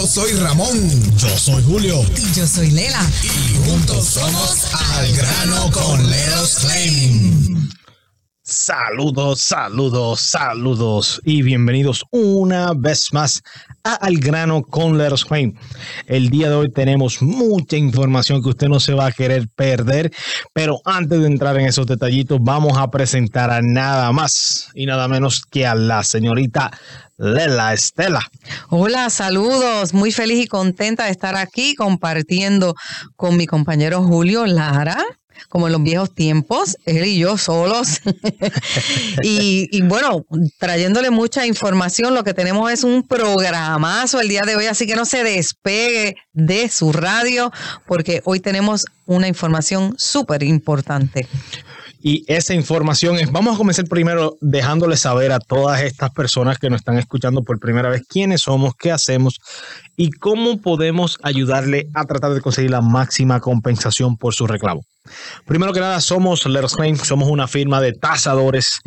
Yo soy Ramón. Yo soy Julio. Y yo soy Lela. Y juntos somos Al Grano con Leros Claim. Saludos, saludos, saludos y bienvenidos una vez más a Al Grano con Leros Claim. El día de hoy tenemos mucha información que usted no se va a querer perder, pero antes de entrar en esos detallitos vamos a presentar a nada más y nada menos que a la señorita Lela Estela. Hola, saludos. Muy feliz y contenta de estar aquí compartiendo con mi compañero Julio Lara como en los viejos tiempos, él y yo solos. y, y, bueno, trayéndole mucha información, lo que tenemos es un programazo el día de hoy, así que no se despegue de su radio, porque hoy tenemos una información súper importante. Y esa información es, vamos a comenzar primero dejándole saber a todas estas personas que nos están escuchando por primera vez quiénes somos, qué hacemos y cómo podemos ayudarle a tratar de conseguir la máxima compensación por su reclamo. Primero que nada, somos Letters somos una firma de tasadores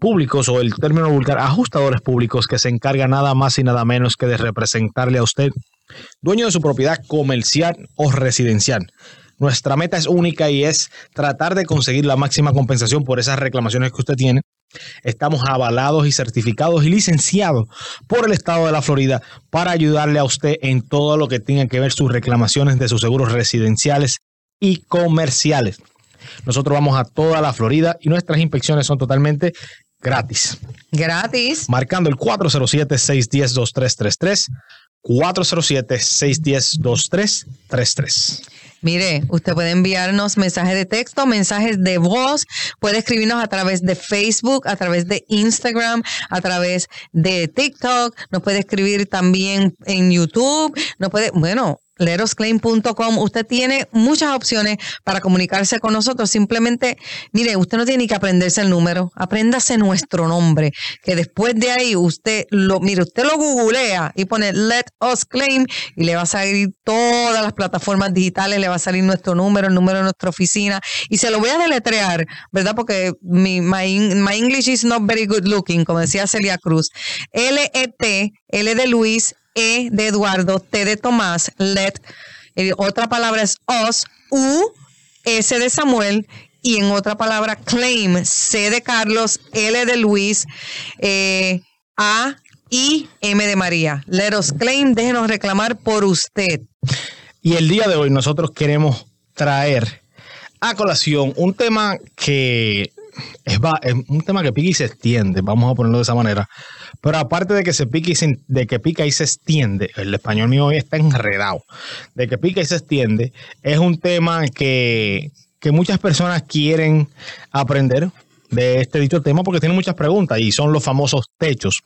públicos o el término vulgar, ajustadores públicos que se encarga nada más y nada menos que de representarle a usted, dueño de su propiedad comercial o residencial. Nuestra meta es única y es tratar de conseguir la máxima compensación por esas reclamaciones que usted tiene. Estamos avalados y certificados y licenciados por el estado de la Florida para ayudarle a usted en todo lo que tenga que ver sus reclamaciones de sus seguros residenciales y comerciales. Nosotros vamos a toda la Florida y nuestras inspecciones son totalmente gratis. Gratis. Marcando el 407-610-2333. 407-610-2333. Mire, usted puede enviarnos mensajes de texto, mensajes de voz, puede escribirnos a través de Facebook, a través de Instagram, a través de TikTok, nos puede escribir también en YouTube, nos puede, bueno, lerosclaim.com. Usted tiene muchas opciones para comunicarse con nosotros. Simplemente, mire, usted no tiene ni que aprenderse el número, apréndase nuestro nombre, que después de ahí usted lo, mire, usted lo googlea y pone Let Us Claim y le va a salir todas las plataformas digitales, le va a salir nuestro número, el número de nuestra oficina y se lo voy a deletrear, ¿verdad? Porque mi, my, my English is not very good looking, como decía Celia Cruz. L-E-T, L de Luis, e de Eduardo, T de Tomás, let, eh, otra palabra es os, U, S de Samuel, y en otra palabra claim, C de Carlos, L de Luis, eh, A, I, M de María. Let us claim, déjenos reclamar por usted. Y el día de hoy nosotros queremos traer a colación un tema que es, es un tema que pica y se extiende, vamos a ponerlo de esa manera. Pero aparte de que se pica y se, de que pica y se extiende, el español mío hoy está enredado, de que pica y se extiende, es un tema que, que muchas personas quieren aprender de este dicho tema porque tiene muchas preguntas y son los famosos techos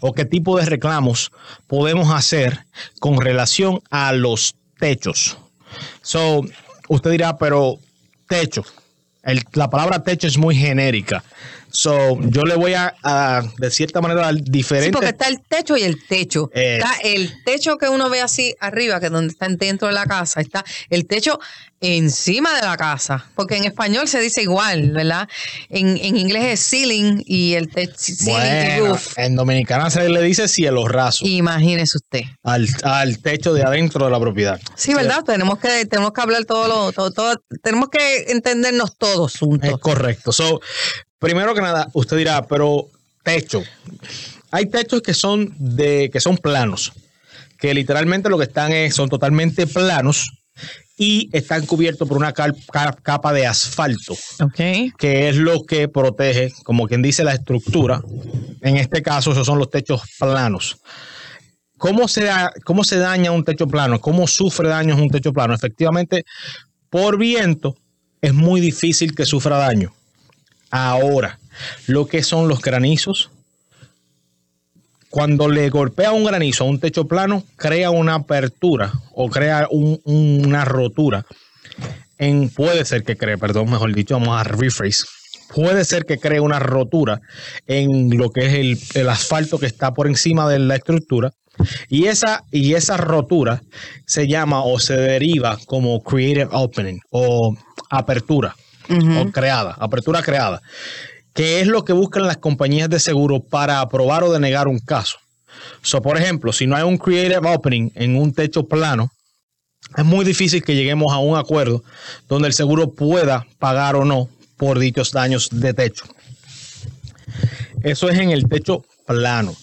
o qué tipo de reclamos podemos hacer con relación a los techos. So, usted dirá, pero techo, el, la palabra techo es muy genérica. So, yo le voy a, a de cierta manera, dar diferente. Sí, porque está el techo y el techo. Eh. Está el techo que uno ve así arriba, que es donde está dentro de la casa. Está el techo encima de la casa. Porque en español se dice igual, ¿verdad? En, en inglés es ceiling y el techo. Bueno, en dominicana se le dice cielo raso. Imagínese usted. Al, al, techo de adentro de la propiedad. Sí, ¿verdad? Sí. Tenemos que, tenemos que hablar todo lo, todo, todo, tenemos que entendernos todos juntos. Es correcto. So, Primero que nada, usted dirá, pero techo. Hay techos que son de que son planos, que literalmente lo que están es, son totalmente planos y están cubiertos por una capa de asfalto, okay. que es lo que protege, como quien dice, la estructura. En este caso, esos son los techos planos. ¿Cómo se, da, ¿Cómo se daña un techo plano? ¿Cómo sufre daños un techo plano? Efectivamente, por viento es muy difícil que sufra daño. Ahora, lo que son los granizos, cuando le golpea un granizo a un techo plano, crea una apertura o crea un, una rotura. En, puede ser que cree, perdón, mejor dicho, vamos a rephrase. Puede ser que cree una rotura en lo que es el, el asfalto que está por encima de la estructura. Y esa, y esa rotura se llama o se deriva como creative opening o apertura uh -huh. o creada, apertura creada, que es lo que buscan las compañías de seguro para aprobar o denegar un caso. So, por ejemplo, si no hay un creative opening en un techo plano, es muy difícil que lleguemos a un acuerdo donde el seguro pueda pagar o no por dichos daños de techo. Eso es en el techo plano.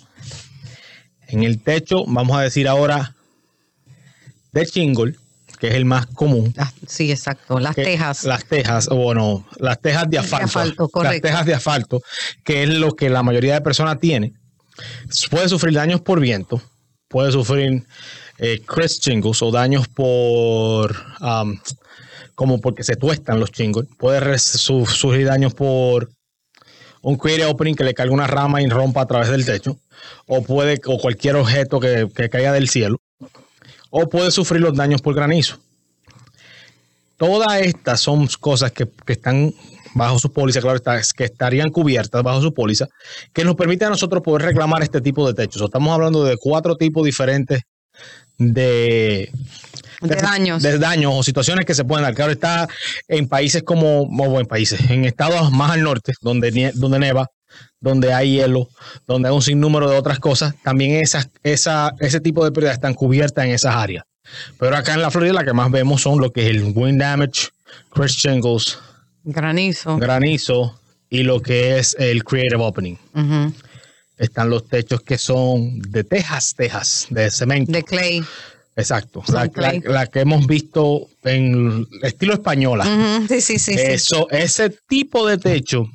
En el techo, vamos a decir ahora, de shingle, que es el más común. Las- sí, exacto. Las que- tejas. Las tejas, o bueno, las tejas de asfalto. asfalto, las correcto. tejas de asfalto, que es lo que la mayoría de personas tiene. Puede sufrir daños por viento, puede sufrir eh, crest shingles o daños por. um, como porque se tuestan los shingles. Puede su- sufrir daños por un creative opening que le caiga una rama y rompa a través del techo. O puede, o cualquier objeto que, que caiga del cielo. O puede sufrir los daños por granizo. Todas estas son cosas que, que están bajo su póliza, claro, está, que estarían cubiertas bajo su póliza, que nos permite a nosotros poder reclamar este tipo de techos. Estamos hablando de cuatro tipos diferentes de, De daños. de daños o situaciones que se pueden dar. Claro, está en países como, o en países, en estados más al norte, donde, donde neva, donde hay hielo, donde hay un sinnúmero de otras cosas, también esas, esa, ese tipo de pérdidas están cubiertas en esas áreas. Pero acá en la Florida la que más vemos son lo que es el wind damage, crest shingles, Granizo. granizo y lo que es el creative opening. Están los techos que son de tejas, tejas, de cemento. De clay. Exacto. La, la- clay. la que hemos visto en estilo española. Sí, sí, sí. sí. Eso, ese tipo de techo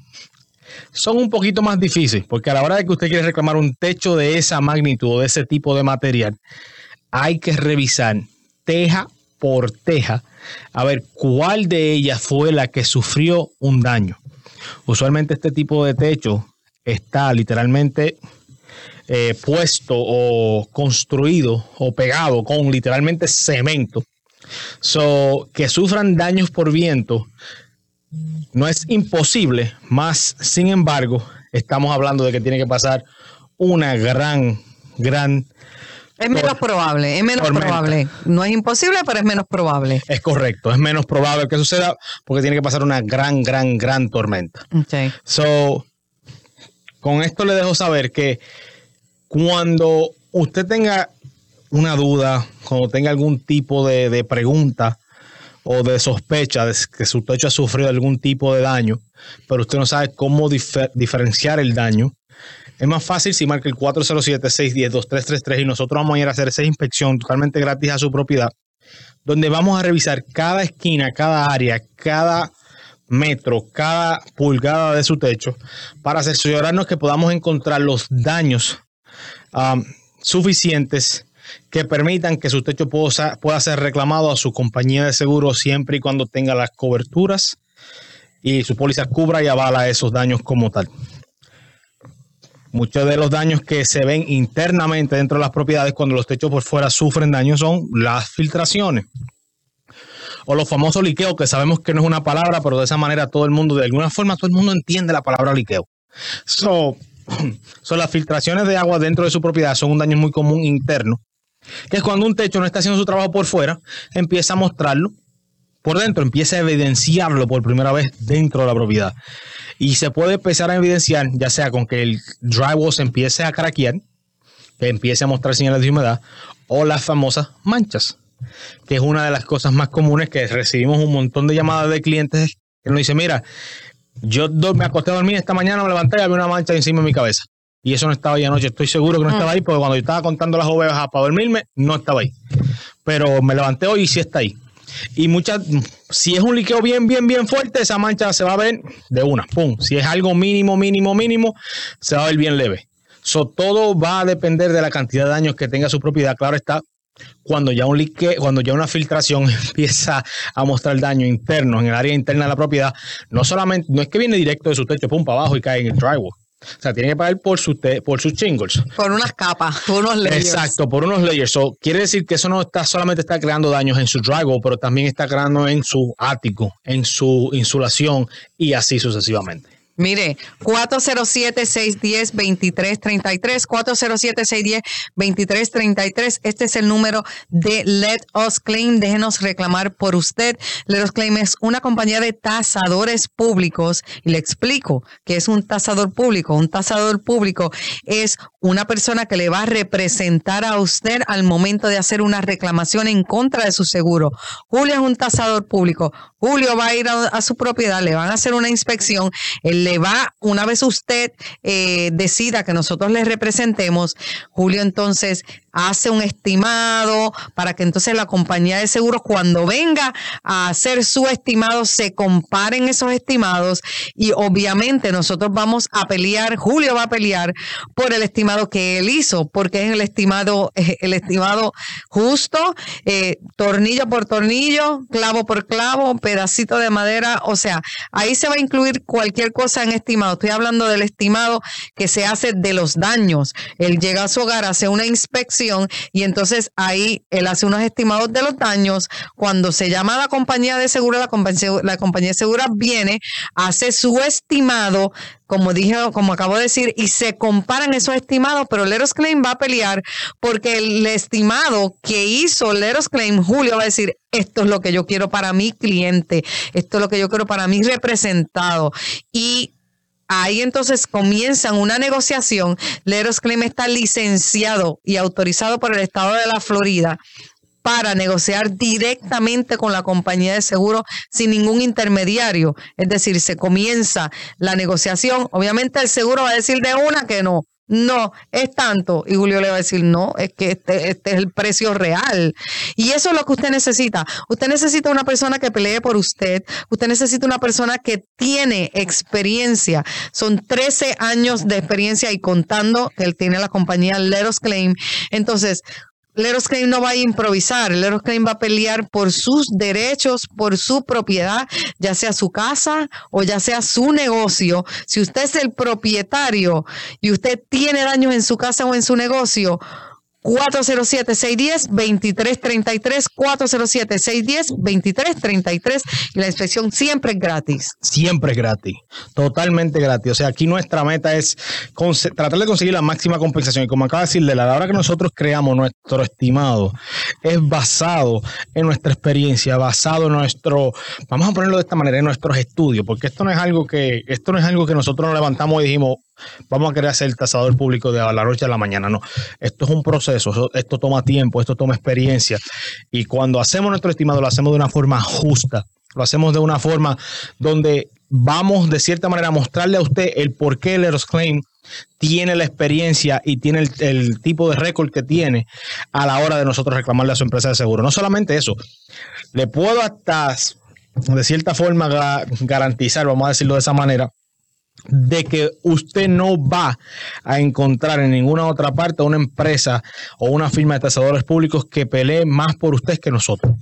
son un poquito más difíciles, porque a la hora de que usted quiere reclamar un techo de esa magnitud o de ese tipo de material, hay que revisar teja por teja a ver cuál de ellas fue la que sufrió un daño. Usualmente este tipo de techo está literalmente eh, puesto o construido o pegado con literalmente cemento. So, que sufran daños por viento no es imposible, más sin embargo, estamos hablando de que tiene que pasar una gran, gran, Es menos probable, es menos Tormenta. probable. No es imposible, pero es menos probable. es correcto, es menos probable que suceda porque tiene que pasar una gran, gran, gran tormenta. Ok. So, con esto le dejo saber que cuando usted tenga una duda, cuando tenga algún tipo de, de pregunta o de sospecha de que su techo ha sufrido algún tipo de daño, pero usted no sabe cómo difer- diferenciar el daño, es más fácil si marca el 407-610-2333 y nosotros vamos a ir a hacer esa inspección totalmente gratis a su propiedad, donde vamos a revisar cada esquina, cada área, cada metro, cada pulgada de su techo, para asegurarnos que podamos encontrar los daños um, suficientes que permitan que su techo pueda, ser reclamado a su compañía de seguro siempre y cuando tenga las coberturas y su póliza cubra y avala esos daños como tal. Muchos de los daños que se ven internamente dentro de las propiedades cuando los techos por fuera sufren daños son las filtraciones o los famosos liqueos, que sabemos que no es una palabra, pero de esa manera todo el mundo, de alguna forma, todo el mundo entiende la palabra liqueo. So, so, las filtraciones de agua dentro de su propiedad son un daño muy común interno, que es cuando un techo no está haciendo su trabajo por fuera, empieza a mostrarlo por dentro, empieza a evidenciarlo por primera vez dentro de la propiedad. Y se puede empezar a evidenciar, ya sea con que el drywall se empiece a craquear, que empiece a mostrar señales de humedad, o las famosas manchas que es una de las cosas más comunes que recibimos un montón de llamadas de clientes que nos dicen, mira, yo me acosté a dormir esta mañana, me levanté y había una mancha encima de mi cabeza. Y eso no estaba ahí anoche. Estoy seguro que no estaba ahí porque cuando yo estaba contando las ovejas para dormirme, no estaba ahí. Pero me levanté hoy y sí está ahí. Y muchas, si es un liqueo bien, bien, bien fuerte, esa mancha se va a ver de una, pum. Si es algo mínimo, mínimo, mínimo, se va a ver bien leve. So, todo va a depender de la cantidad de daños que tenga su propiedad. Claro está, cuando ya un lique, cuando ya una filtración empieza a mostrar daño interno en el área interna de la propiedad, no solamente, no es que viene directo de su techo, pum, para abajo y cae en el drywall. O sea, tiene que pagar por, su te- por sus shingles. Por unas capas, por unos layers. Exacto, por unos layers. So, quiere decir que eso no está solamente está creando daños en su drywall, pero también está creando en su ático, en su insulación y así sucesivamente. Mire, 407-610-2333, 407-610-2333. Este es el número de Let Us Claim. Déjenos reclamar por usted. Let Us Claim es una compañía de tasadores públicos. Y le explico que es un tasador público. Un tasador público es una persona que le va a representar a usted al momento de hacer una reclamación en contra de su seguro. Julio es un tasador público. Julio va a ir a, su propiedad, le van a hacer una inspección. Él le va, una vez usted eh, decida que nosotros le representemos, Julio entonces hace un estimado para que entonces la compañía de seguros cuando venga a hacer su estimado se comparen esos estimados y obviamente nosotros vamos a pelear, Julio va a pelear por el estimado que él hizo, porque es el estimado, el estimado justo, eh, tornillo por tornillo, clavo por clavo, pedacito de madera, o sea, ahí se va a incluir cualquier cosa en estimado. Estoy hablando del estimado que se hace de los daños. Él llega a su hogar, hace una inspección y entonces ahí él hace unos estimados de los daños. Cuando se llama a la compañía de seguro, la compañía, la compañía de seguros viene, hace su estimado, como dije, como acabo de decir, y se comparan esos estimados, pero Leros Claim va a pelear porque el estimado que hizo Leros Claim, Julio va a decir, esto es lo que yo quiero para mi cliente, esto es lo que yo quiero para mi representado. Y Ahí entonces comienzan una negociación. Leros Claim está licenciado y autorizado por el estado de la Florida para negociar directamente con la compañía de seguro sin ningún intermediario. Es decir, se comienza la negociación. Obviamente el seguro va a decir de una que no, no, es tanto. Y Julio le va a decir, no, es que este, este, es el precio real. Y eso es lo que usted necesita. Usted necesita una persona que pelee por usted. Usted necesita una persona que tiene experiencia. Son 13 años de experiencia y contando que él tiene la compañía Let Us Claim. Entonces, Leros Claim no va a improvisar, Leros Claim va a pelear por sus derechos, por su propiedad, ya sea su casa o ya sea su negocio. Si usted es el propietario y usted tiene daños en su casa o en su negocio, 407-610-2333, 407-610-2333 y la inspección siempre es gratis. Siempre es gratis, totalmente gratis. O sea, aquí nuestra meta es tratar de conseguir la máxima compensación. Y como acaba de decirle, la hora que nosotros creamos nuestro estimado es basado en nuestra experiencia, basado en nuestro, vamos a ponerlo de esta manera, en nuestros estudios, porque esto no es algo que, esto no es algo que nosotros nos levantamos y dijimos, vamos a querer ser el tasador público de la noche a la mañana. No, esto es un proceso, esto toma tiempo, esto toma experiencia. Y cuando hacemos nuestro estimado, lo hacemos de una forma justa, lo hacemos de una forma donde vamos de cierta manera a mostrarle a usted el por qué el Claim tiene la experiencia y tiene el, el, tipo de récord que tiene a la hora de nosotros reclamarle a su empresa de seguro. No solamente eso, le puedo hasta de cierta forma garantizar, vamos a decirlo de esa manera, de que usted no va a encontrar en ninguna otra parte una empresa o una firma de tasadores públicos que pelee más por usted que nosotros.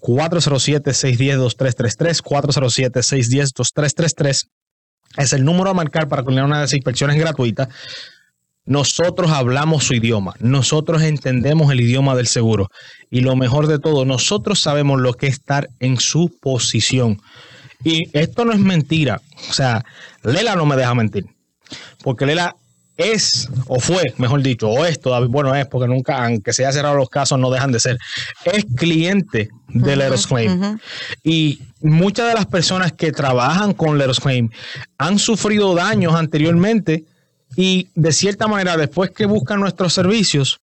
407-610-2333, 407-610-2333 es el número a marcar para coordinar una de las inspecciones gratuitas. Nosotros hablamos su idioma, nosotros entendemos el idioma del seguro y lo mejor de todo, nosotros sabemos lo que es estar en su posición. Y esto no es mentira. O sea, Lela no me deja mentir. Porque Lela es, o fue, mejor dicho, o es todavía, bueno, es porque nunca, aunque se haya cerrado los casos, no dejan de ser, es cliente de Leros Claim. Y muchas de las personas que trabajan con Leros Claim han sufrido daños anteriormente y de cierta manera, después que buscan nuestros servicios,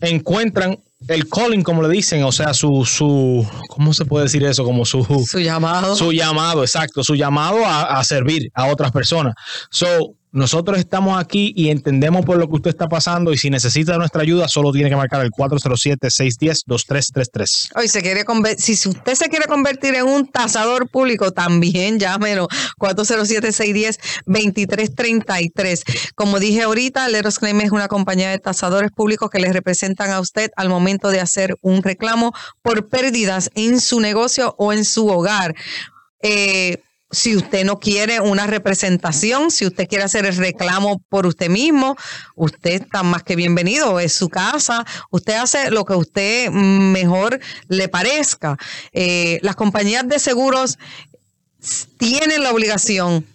encuentran el calling, como le dicen, o sea, su, su, ¿cómo se puede decir eso? Como su, su llamado. Su llamado, exacto, su llamado a, a servir a otras personas. So, nosotros estamos aquí y entendemos por lo que usted está pasando y si necesita nuestra ayuda, solo tiene que marcar el 407-610-2333. Hoy se quiere si usted se quiere convertir en un tasador público, también llámelo 407-610-2333. Como dije ahorita, Leros Claim es una compañía de tasadores públicos que le representan a usted al momento de hacer un reclamo por pérdidas en su negocio o en su hogar. Eh, si usted no quiere una representación, si usted quiere hacer el reclamo por usted mismo, usted está más que bienvenido, es su casa, usted hace lo que a usted mejor le parezca. Eh, las compañías de seguros tienen la obligación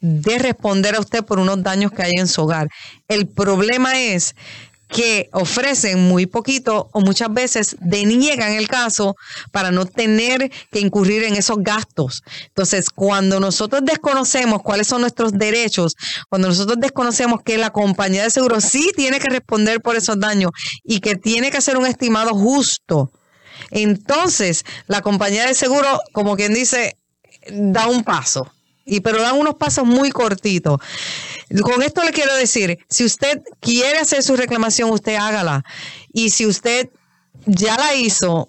de responder a usted por unos daños que hay en su hogar. El problema es que ofrecen muy poquito o muchas veces deniegan el caso para no tener que incurrir en esos gastos. Entonces, cuando nosotros desconocemos cuáles son nuestros derechos, cuando nosotros desconocemos que la compañía de seguro sí tiene que responder por esos daños y que tiene que hacer un estimado justo, entonces la compañía de seguro, como quien dice, da un paso y pero dan unos pasos muy cortitos. Con esto le quiero decir, si usted quiere hacer su reclamación, usted hágala. Y si usted ya la hizo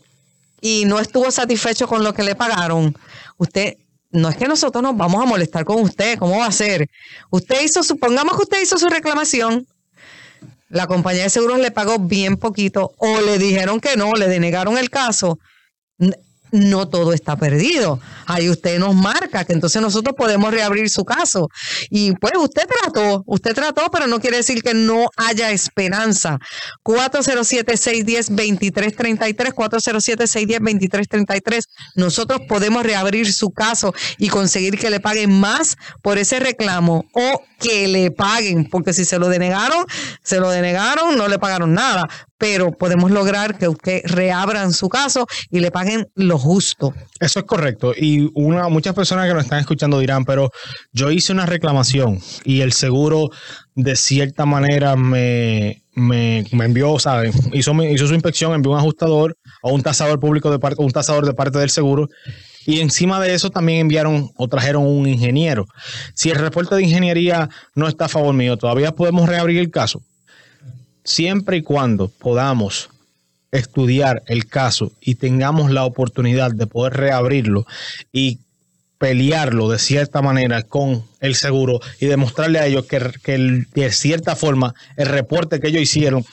y no estuvo satisfecho con lo que le pagaron, usted no es que nosotros nos vamos a molestar con usted, ¿cómo va a ser? Usted hizo, supongamos que usted hizo su reclamación, la compañía de seguros le pagó bien poquito o le dijeron que no, le denegaron el caso no todo está perdido. Ahí usted nos marca que entonces nosotros podemos reabrir su caso. Y pues usted trató, usted trató, pero no quiere decir que no haya esperanza. 407-610-2333, 407-610-2333. Nosotros podemos reabrir su caso y conseguir que le paguen más por ese reclamo o que le paguen, porque si se lo denegaron, se lo denegaron, no le pagaron nada pero podemos lograr que usted reabran su caso y le paguen lo justo. Eso es correcto. Y una, muchas personas que nos están escuchando dirán, pero yo hice una reclamación y el seguro de cierta manera me, me, envió, ¿saben? Hizo, hizo su inspección, envió un ajustador o un tasador público de parte, un tasador de parte del seguro. Y encima de eso también enviaron o trajeron un ingeniero. Si el reporte de ingeniería no está a favor mío, todavía podemos reabrir el caso siempre y cuando podamos estudiar el caso y tengamos la oportunidad de poder reabrirlo y pelearlo de cierta manera con el seguro y demostrarle a ellos que, de cierta forma el reporte que ellos hicieron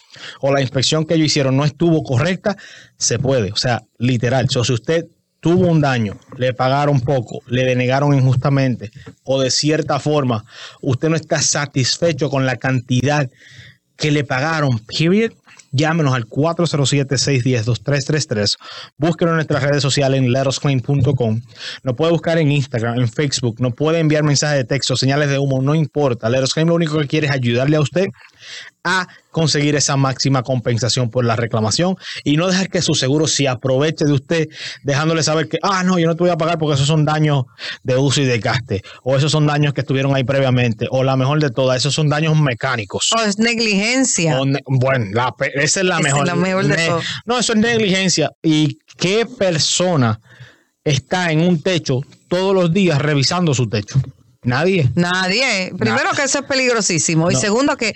o la inspección que ellos hicieron no estuvo correcta, se puede. O sea, literal. si usted tuvo un daño, le pagaron poco, le denegaron injustamente o de cierta forma usted no está satisfecho con la cantidad que le pagaron, period, llámenos al 407-610-2333. Búsquenos en nuestras redes sociales en letosclaim.com. Nos puede buscar en Instagram, en Facebook. Nos puede enviar mensajes de texto, señales de humo, no importa. Let Claim lo único que quiere es ayudarle a usted a conseguir esa máxima compensación por la reclamación y no dejar que su seguro se aproveche de usted dejándole saber que, ah, no, yo no te voy a pagar porque esos son daños de uso y de gaste o esos son daños que estuvieron ahí previamente o la mejor de todas, esos son daños mecánicos. O es negligencia. bueno, esa es la mejor. No, eso es negligencia. ¿Y qué persona está en un techo todos los días revisando su techo? Nadie. Nadie. Primero que eso es peligrosísimo. Y segundo que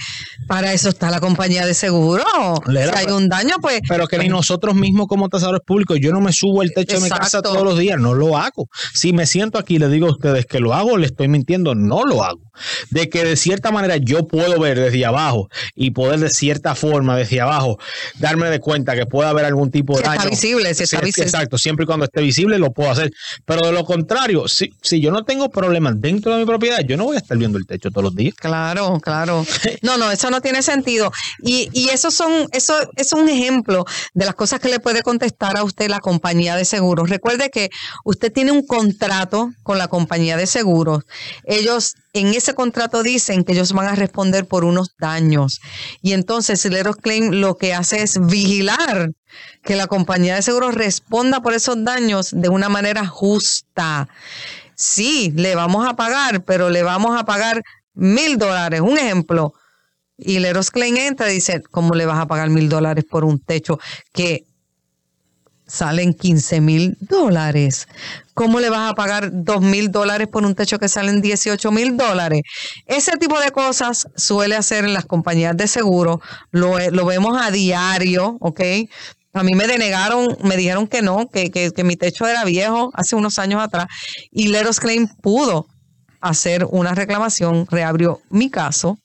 para eso está la compañía de seguro. si hay un daño, pues. Pero que ni pues nosotros mismos como tasadores públicos, yo no me subo el techo de mi casa todos los días, no lo hago. Si me siento aquí y le digo a ustedes que lo hago, le estoy mintiendo, no lo hago. De que de cierta manera yo puedo ver desde abajo y poder de cierta forma desde abajo darme de cuenta que puede haber algún tipo de daño. Está visible, si está visible. Exacto, siempre y cuando esté visible lo puedo hacer. Pero de lo contrario, si, si yo no tengo problemas dentro de mi propiedad, yo no voy a estar viendo el techo todos los días. Claro, claro. No, no, eso no tiene sentido. Y, y eso son, eso es un ejemplo de las cosas que le puede contestar a usted la compañía de seguros. Recuerde que usted tiene un contrato con la compañía de seguros. Ellos en ese contrato dicen que ellos van a responder por unos daños. Y entonces el Claim lo que hace es vigilar que la compañía de seguros responda por esos daños de una manera justa sí, le vamos a pagar, pero le vamos a pagar mil dólares. Un ejemplo. Y Leros Klein entra y dice, ¿cómo le vas a pagar mil dólares por un techo que salen 15 mil dólares? ¿Cómo le vas a pagar dos mil dólares por un techo que salen 18 mil dólares? Ese tipo de cosas suele hacer en las compañías de seguro. Lo, lo vemos a diario, ¿ok? A mí me denegaron, me dijeron que no, que, que, mi techo era viejo hace unos años atrás. Y Leros Claim pudo hacer una reclamación, reabrió mi caso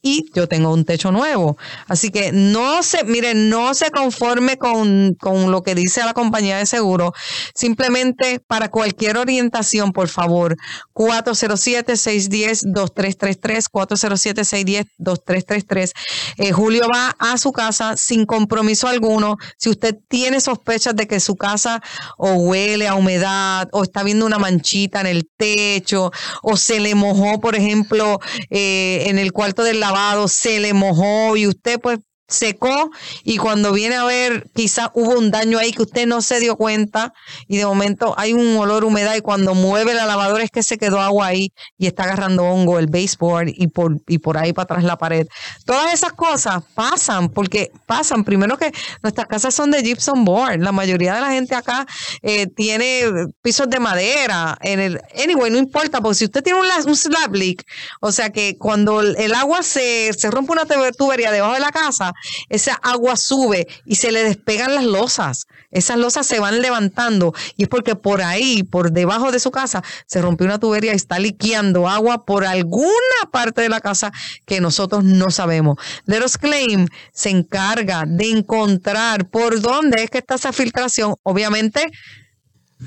y yo tengo un techo nuevo. Así que no se, miren, no se conforme con, con lo que dice la compañía de seguro. Simplemente para cualquier orientación, por favor, 407-610-2333, 407-610-2333. Eh, Julio va a su casa sin compromiso alguno. Si usted tiene sospechas de que su casa o huele a humedad o está viendo una manchita en el techo o se le mojó, por ejemplo, eh, en el cuarto del lavado, se le mojó y usted pues secó y cuando viene a ver quizás hubo un daño ahí que usted no se dio cuenta y de momento hay un olor humedad y cuando mueve la lavadora es que se quedó agua ahí y está agarrando hongo el baseboard y por, y por ahí para atrás la pared. Todas esas cosas pasan porque pasan. Primero que nuestras casas son de gypsum board. La mayoría de la gente acá eh, tiene pisos de madera. En el, anyway, no importa porque si usted tiene un, un slab leak, o sea que cuando el agua se, se rompe una tubería debajo de la casa, esa agua sube y se le despegan las losas. Esas losas se van levantando y es porque por ahí, por debajo de su casa, se rompió una tubería y está liqueando agua por alguna parte de la casa que nosotros no sabemos. Let Us Claim se encarga de encontrar por dónde es que está esa filtración. Obviamente,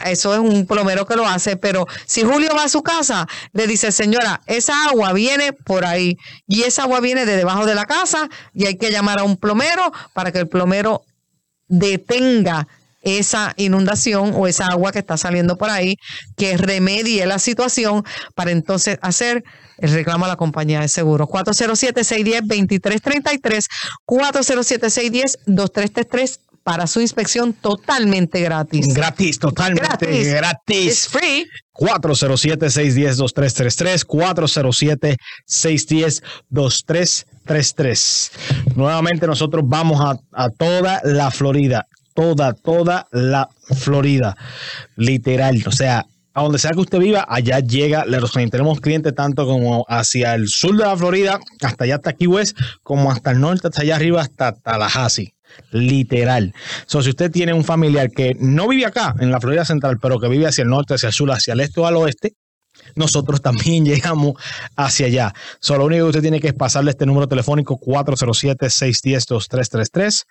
eso es un plomero que lo hace, pero si Julio va a su casa, le dice, señora, esa agua viene por ahí y esa agua viene de debajo de la casa y hay que llamar a un plomero para que el plomero detenga esa inundación o esa agua que está saliendo por ahí, que remedie la situación para entonces hacer el reclamo a la compañía de seguros. 407-610-2333, 407-610-2333 para su inspección totalmente gratis. Gratis, totalmente gratis. It's free. 407-610-2333, 407-610-2333. Nuevamente nosotros vamos a, a toda la Florida, toda, toda la Florida, literal, o sea, a donde sea que usted viva, allá llega Tenemos clientes tanto como hacia el sur de la Florida, hasta allá hasta Key West, como hasta el norte, hasta allá arriba, hasta Tallahassee. Literal. So, si usted tiene un familiar que no vive acá, en la Florida Central, pero que vive hacia el norte, hacia el sur, hacia el este o al oeste, nosotros también llegamos hacia allá. So, lo único que usted tiene que es pasarle este número telefónico 407-610-2333,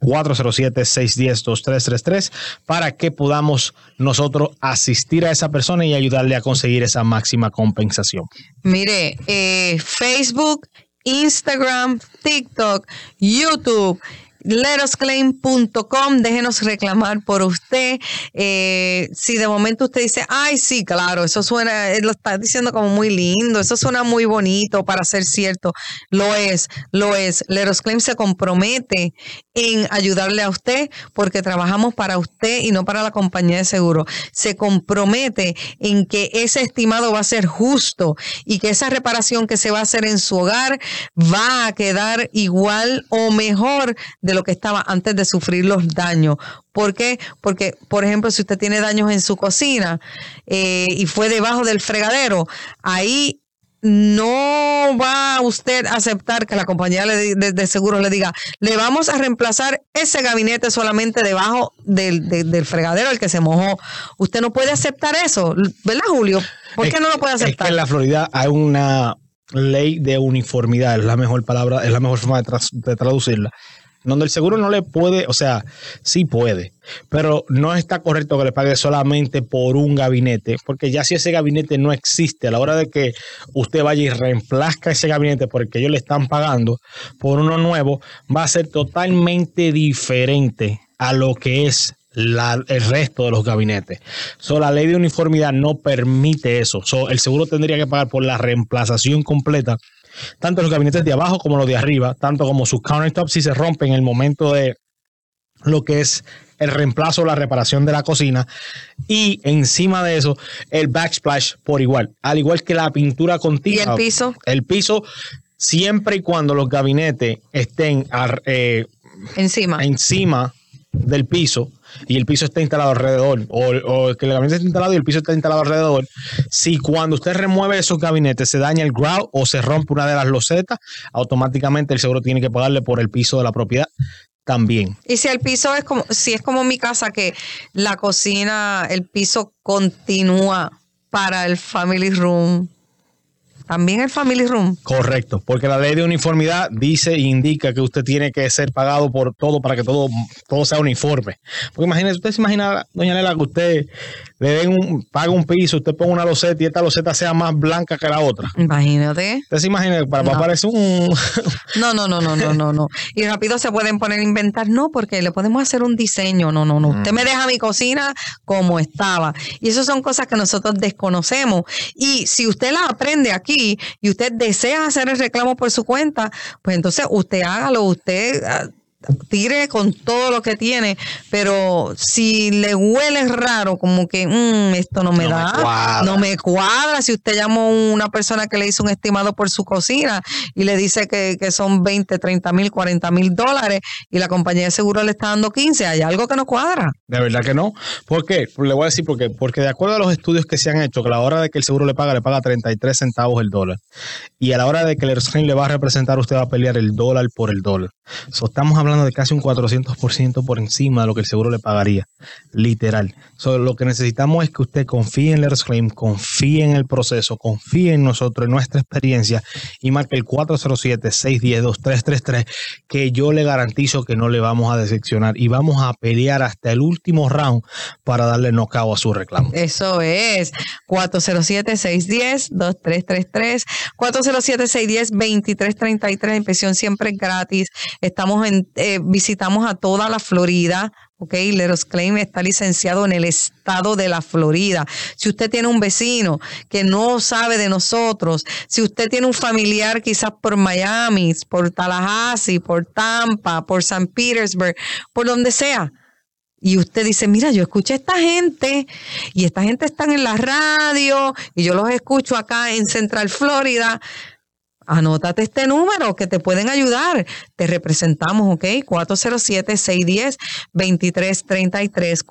407-610-2333, para que podamos nosotros asistir a esa persona y ayudarle a conseguir esa máxima compensación. Mire, eh, Facebook, Instagram, TikTok, YouTube letosclaim.com, déjenos reclamar por usted. Eh, si de momento usted dice, ay, sí, claro, eso suena, lo está diciendo como muy lindo, eso suena muy bonito para ser cierto. Lo es, lo es. Letosclaim se compromete en ayudarle a usted porque trabajamos para usted y no para la compañía de seguro. Se compromete en que ese estimado va a ser justo y que esa reparación que se va a hacer en su hogar va a quedar igual o mejor de lo que estaba antes de sufrir los daños. ¿Por qué? Porque, por ejemplo, si usted tiene daños en su cocina eh, y fue debajo del fregadero, ahí no va usted a aceptar que la compañía de, de, seguro le diga, le vamos a reemplazar ese gabinete solamente debajo del, del, fregadero, el que se mojó. Usted no puede aceptar eso, ¿verdad, Julio? ¿Por qué no lo puede aceptar? Es que en la Florida hay una ley de uniformidad, es la mejor palabra, es la mejor forma de, de traducirla donde el seguro no le puede, o sea, sí puede, pero no está correcto que le pague solamente por un gabinete, porque ya si ese gabinete no existe, a la hora de que usted vaya y reemplazca ese gabinete porque ellos le están pagando por uno nuevo, va a ser totalmente diferente a lo que es el resto de los gabinetes. So, la ley de uniformidad no permite eso. So, el seguro tendría que pagar por la reemplazación completa tanto los gabinetes de abajo como los de arriba, tanto como sus countertops si se rompen en el momento de lo que es el reemplazo o la reparación de la cocina y encima de eso el backsplash por igual, al igual que la pintura continua. ¿Y el piso? El piso siempre y cuando los gabinetes estén eh, encima. encima del piso, y el piso está instalado alrededor, o, que el gabinete está instalado y el piso está instalado alrededor, si cuando usted remueve esos gabinetes se daña el grout o se rompe una de las losetas, automáticamente el seguro tiene que pagarle por el piso de la propiedad también. Y si el piso es como, si es como mi casa, que la cocina, el piso continúa para el family room También el Family Room. Correcto, porque la ley de uniformidad dice e indica que usted tiene que ser pagado por todo para que todo, todo sea uniforme. Porque imagínese, usted se imagina, doña Lela, que usted le den un, paga un piso, usted ponga una loseta y esta loseta sea más blanca que la otra. Imagínate. Usted se imagina, para, No. parecer un... No, no, no, no, no, no, no. Y rápido se pueden poner a inventar, no, porque le podemos hacer un diseño. No, no, no. Usted me deja mi cocina como estaba. Y eso son cosas que nosotros desconocemos. Y si usted las aprende aquí y usted desea hacer el reclamo por su cuenta, pues entonces usted hágalo, usted ah, tire con todo lo que tiene. Pero si le huele raro, como que "Mm, esto no me No me da, cuadra". no me cuadra. Si usted llamó a una persona que le hizo un estimado por su cocina y le dice que, que son 20, 30 mil, 40 mil dólares y la compañía de seguro le está dando 15, hay algo que no cuadra. De verdad que no. ¿Por qué? Le voy a decir por qué. Porque de acuerdo a los estudios que se han hecho, que a la hora de que el seguro le paga, le paga 33 centavos el dólar. Y a la hora de que el Erskine le va a representar, usted va a pelear el dólar por el dólar. So, estamos hablando de casi un 400% por encima de lo que el seguro le pagaría. Literal. So, lo que necesitamos es que usted confíe en el Claim, confíe en el proceso, confíe en nosotros, en nuestra experiencia y marque el 407-610-2333 que yo le garantizo que no le vamos a decepcionar y vamos a pelear hasta el último round para darle knockout a su reclamo. Eso es 407-610-2333, 407-610-2333, inspección siempre gratis. Estamos en, eh, visitamos a toda la Florida. Ok, Leros Claim está licenciado en el estado de la Florida. Si usted tiene un vecino que no sabe de nosotros, si usted tiene un familiar quizás por Miami, por Tallahassee, por Tampa, por San Petersburg, por donde sea, y usted dice, mira, yo escuché a esta gente y esta gente están en la radio y yo los escucho acá en Central Florida. Anótate este número que te pueden ayudar. Te representamos, ¿ok? 407-610-2333.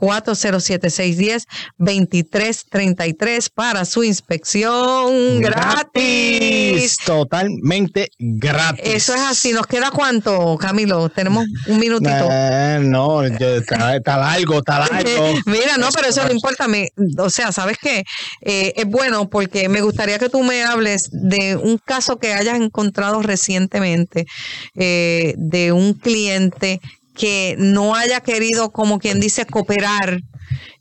407-610-2333 para su inspección gratis. Totalmente gratis. Eso es así. ¿Nos queda cuánto, Camilo? Tenemos un minutito. Eh, no, yo- está, está largo, está largo. Mira, no, pero eso no importa. Me, o sea, ¿sabes qué? Eh, es bueno porque me gustaría que tú me hables de un caso que hayas encontrado recientemente eh, de un cliente que no haya querido, como quien dice, cooperar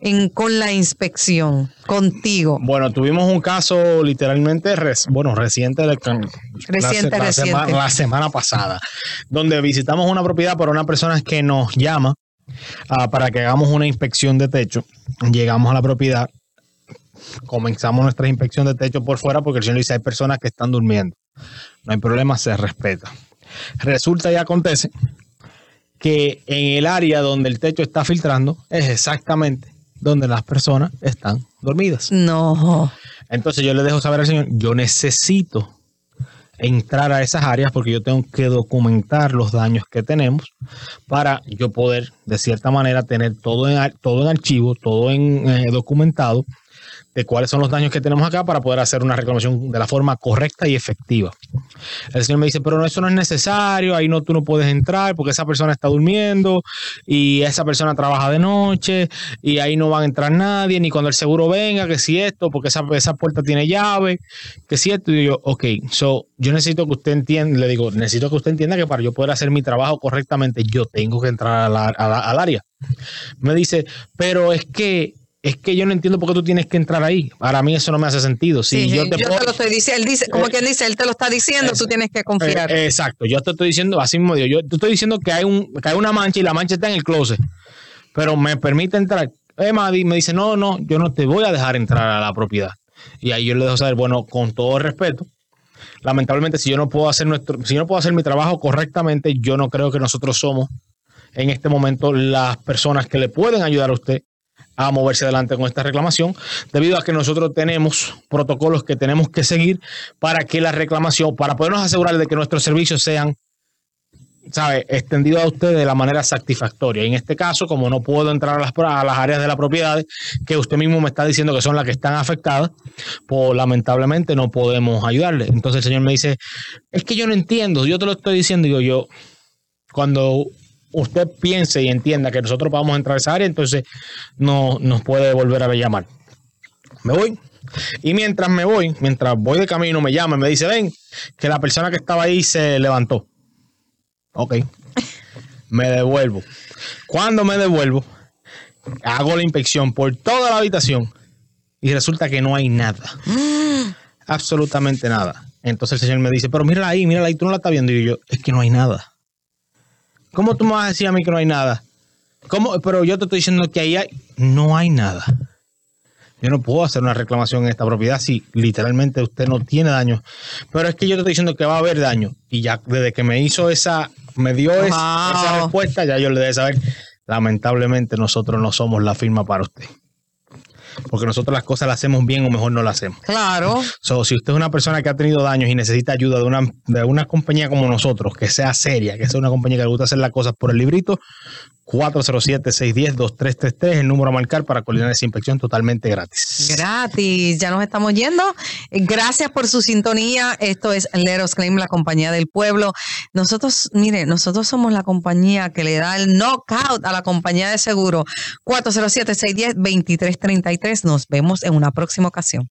en, con la inspección contigo. Bueno, tuvimos un caso literalmente, res- bueno, reciente, la, la reciente. sema- la semana pasada, donde visitamos una propiedad por una persona que nos llama ah, para que hagamos una inspección de techo. Llegamos a la propiedad, comenzamos nuestra inspección de techo por fuera porque el señor dice hay personas que están durmiendo. No hay problema, se respeta. Resulta y acontece que en el área donde el techo está filtrando es exactamente donde las personas están dormidas. No. Entonces yo le dejo saber al señor, yo necesito entrar a esas áreas porque yo tengo que documentar los daños que tenemos para yo poder de cierta manera tener todo en, todo en archivo, todo en eh, documentado de cuáles son los daños que tenemos acá para poder hacer una reclamación de la forma correcta y efectiva. El señor me dice, pero eso no es necesario, ahí no tú no puedes entrar porque esa persona está durmiendo y esa persona trabaja de noche y ahí no va a entrar nadie, ni cuando el seguro venga, que si esto, porque esa, esa puerta tiene llave, que si esto, y yo, ok, so, yo necesito que usted entienda, le digo, necesito que usted entienda que para yo poder hacer mi trabajo correctamente, yo tengo que entrar a la- al área. Me dice, pero es que es que yo no entiendo por qué tú tienes que entrar ahí. Para mí eso no me hace sentido. Si Sí, yo te puedo- lo estoy diciendo. Él dice, como Eh, quien dice, él te lo está diciendo, tú tienes que confiar. Eh, exacto, yo te estoy diciendo, así mismo digo, yo te estoy diciendo que hay, un, que hay una mancha y la mancha está en el closet, pero me permite entrar. Emma me dice, no, no, yo no te voy a dejar entrar a la propiedad. Y ahí yo le dejo saber, bueno, con todo respeto, lamentablemente si yo no puedo hacer nuestro, si yo no puedo hacer mi trabajo correctamente, yo no creo que nosotros somos en este momento las personas que le pueden ayudar a usted a moverse adelante con esta reclamación, debido a que nosotros tenemos protocolos que tenemos que seguir para que la reclamación, para podernos asegurar de que nuestros servicios sean, ¿sabe?, extendidos a usted de la manera satisfactoria. En este caso, como no puedo entrar a las, a las áreas de la propiedad que usted mismo me está diciendo que son las que están afectadas, pues lamentablemente no podemos ayudarle. Entonces el señor me dice, es que yo no entiendo, yo te lo estoy diciendo, digo yo, cuando usted piense y entienda que nosotros vamos a entrar a esa área, entonces no, nos puede volver a llamar. Me voy, Y mientras me voy, mientras voy de camino, me llama y me dice, ven, que la persona que estaba ahí se levantó. Ok. Me devuelvo. Cuando me devuelvo, hago la inspección por toda la habitación y resulta que no hay nada. Absolutamente nada. Entonces el señor me dice, pero mírala ahí, mírala ahí, tú no la estás viendo. Y yo, es que no hay nada. ¿Cómo tú me vas a decir a mí que no hay nada? ¿Cómo? Pero yo te estoy diciendo que ahí hay, no hay nada. Yo no puedo hacer una reclamación en esta propiedad si literalmente usted no tiene daño. Pero es que yo te estoy diciendo que va a haber daño. Y ya desde que me hizo esa, me dio es- Wow. esa respuesta, ya yo le debe saber. Lamentablemente nosotros no somos la firma para usted. Porque nosotros las cosas las hacemos bien o mejor no las hacemos. Claro. So, si usted es una persona que ha tenido daños y necesita ayuda de una, de una compañía como nosotros, que sea seria, que sea una compañía que le gusta hacer las cosas por el librito, 407-610-2333, el número a marcar para coordinar esa inspección totalmente gratis. Gratis, ya nos estamos yendo. Gracias por su sintonía. Esto es Let Us Claim, la compañía del pueblo. Nosotros, mire, nosotros somos la compañía que le da el knockout a la compañía de seguro. 407-610-2333. Nos vemos en una próxima ocasión.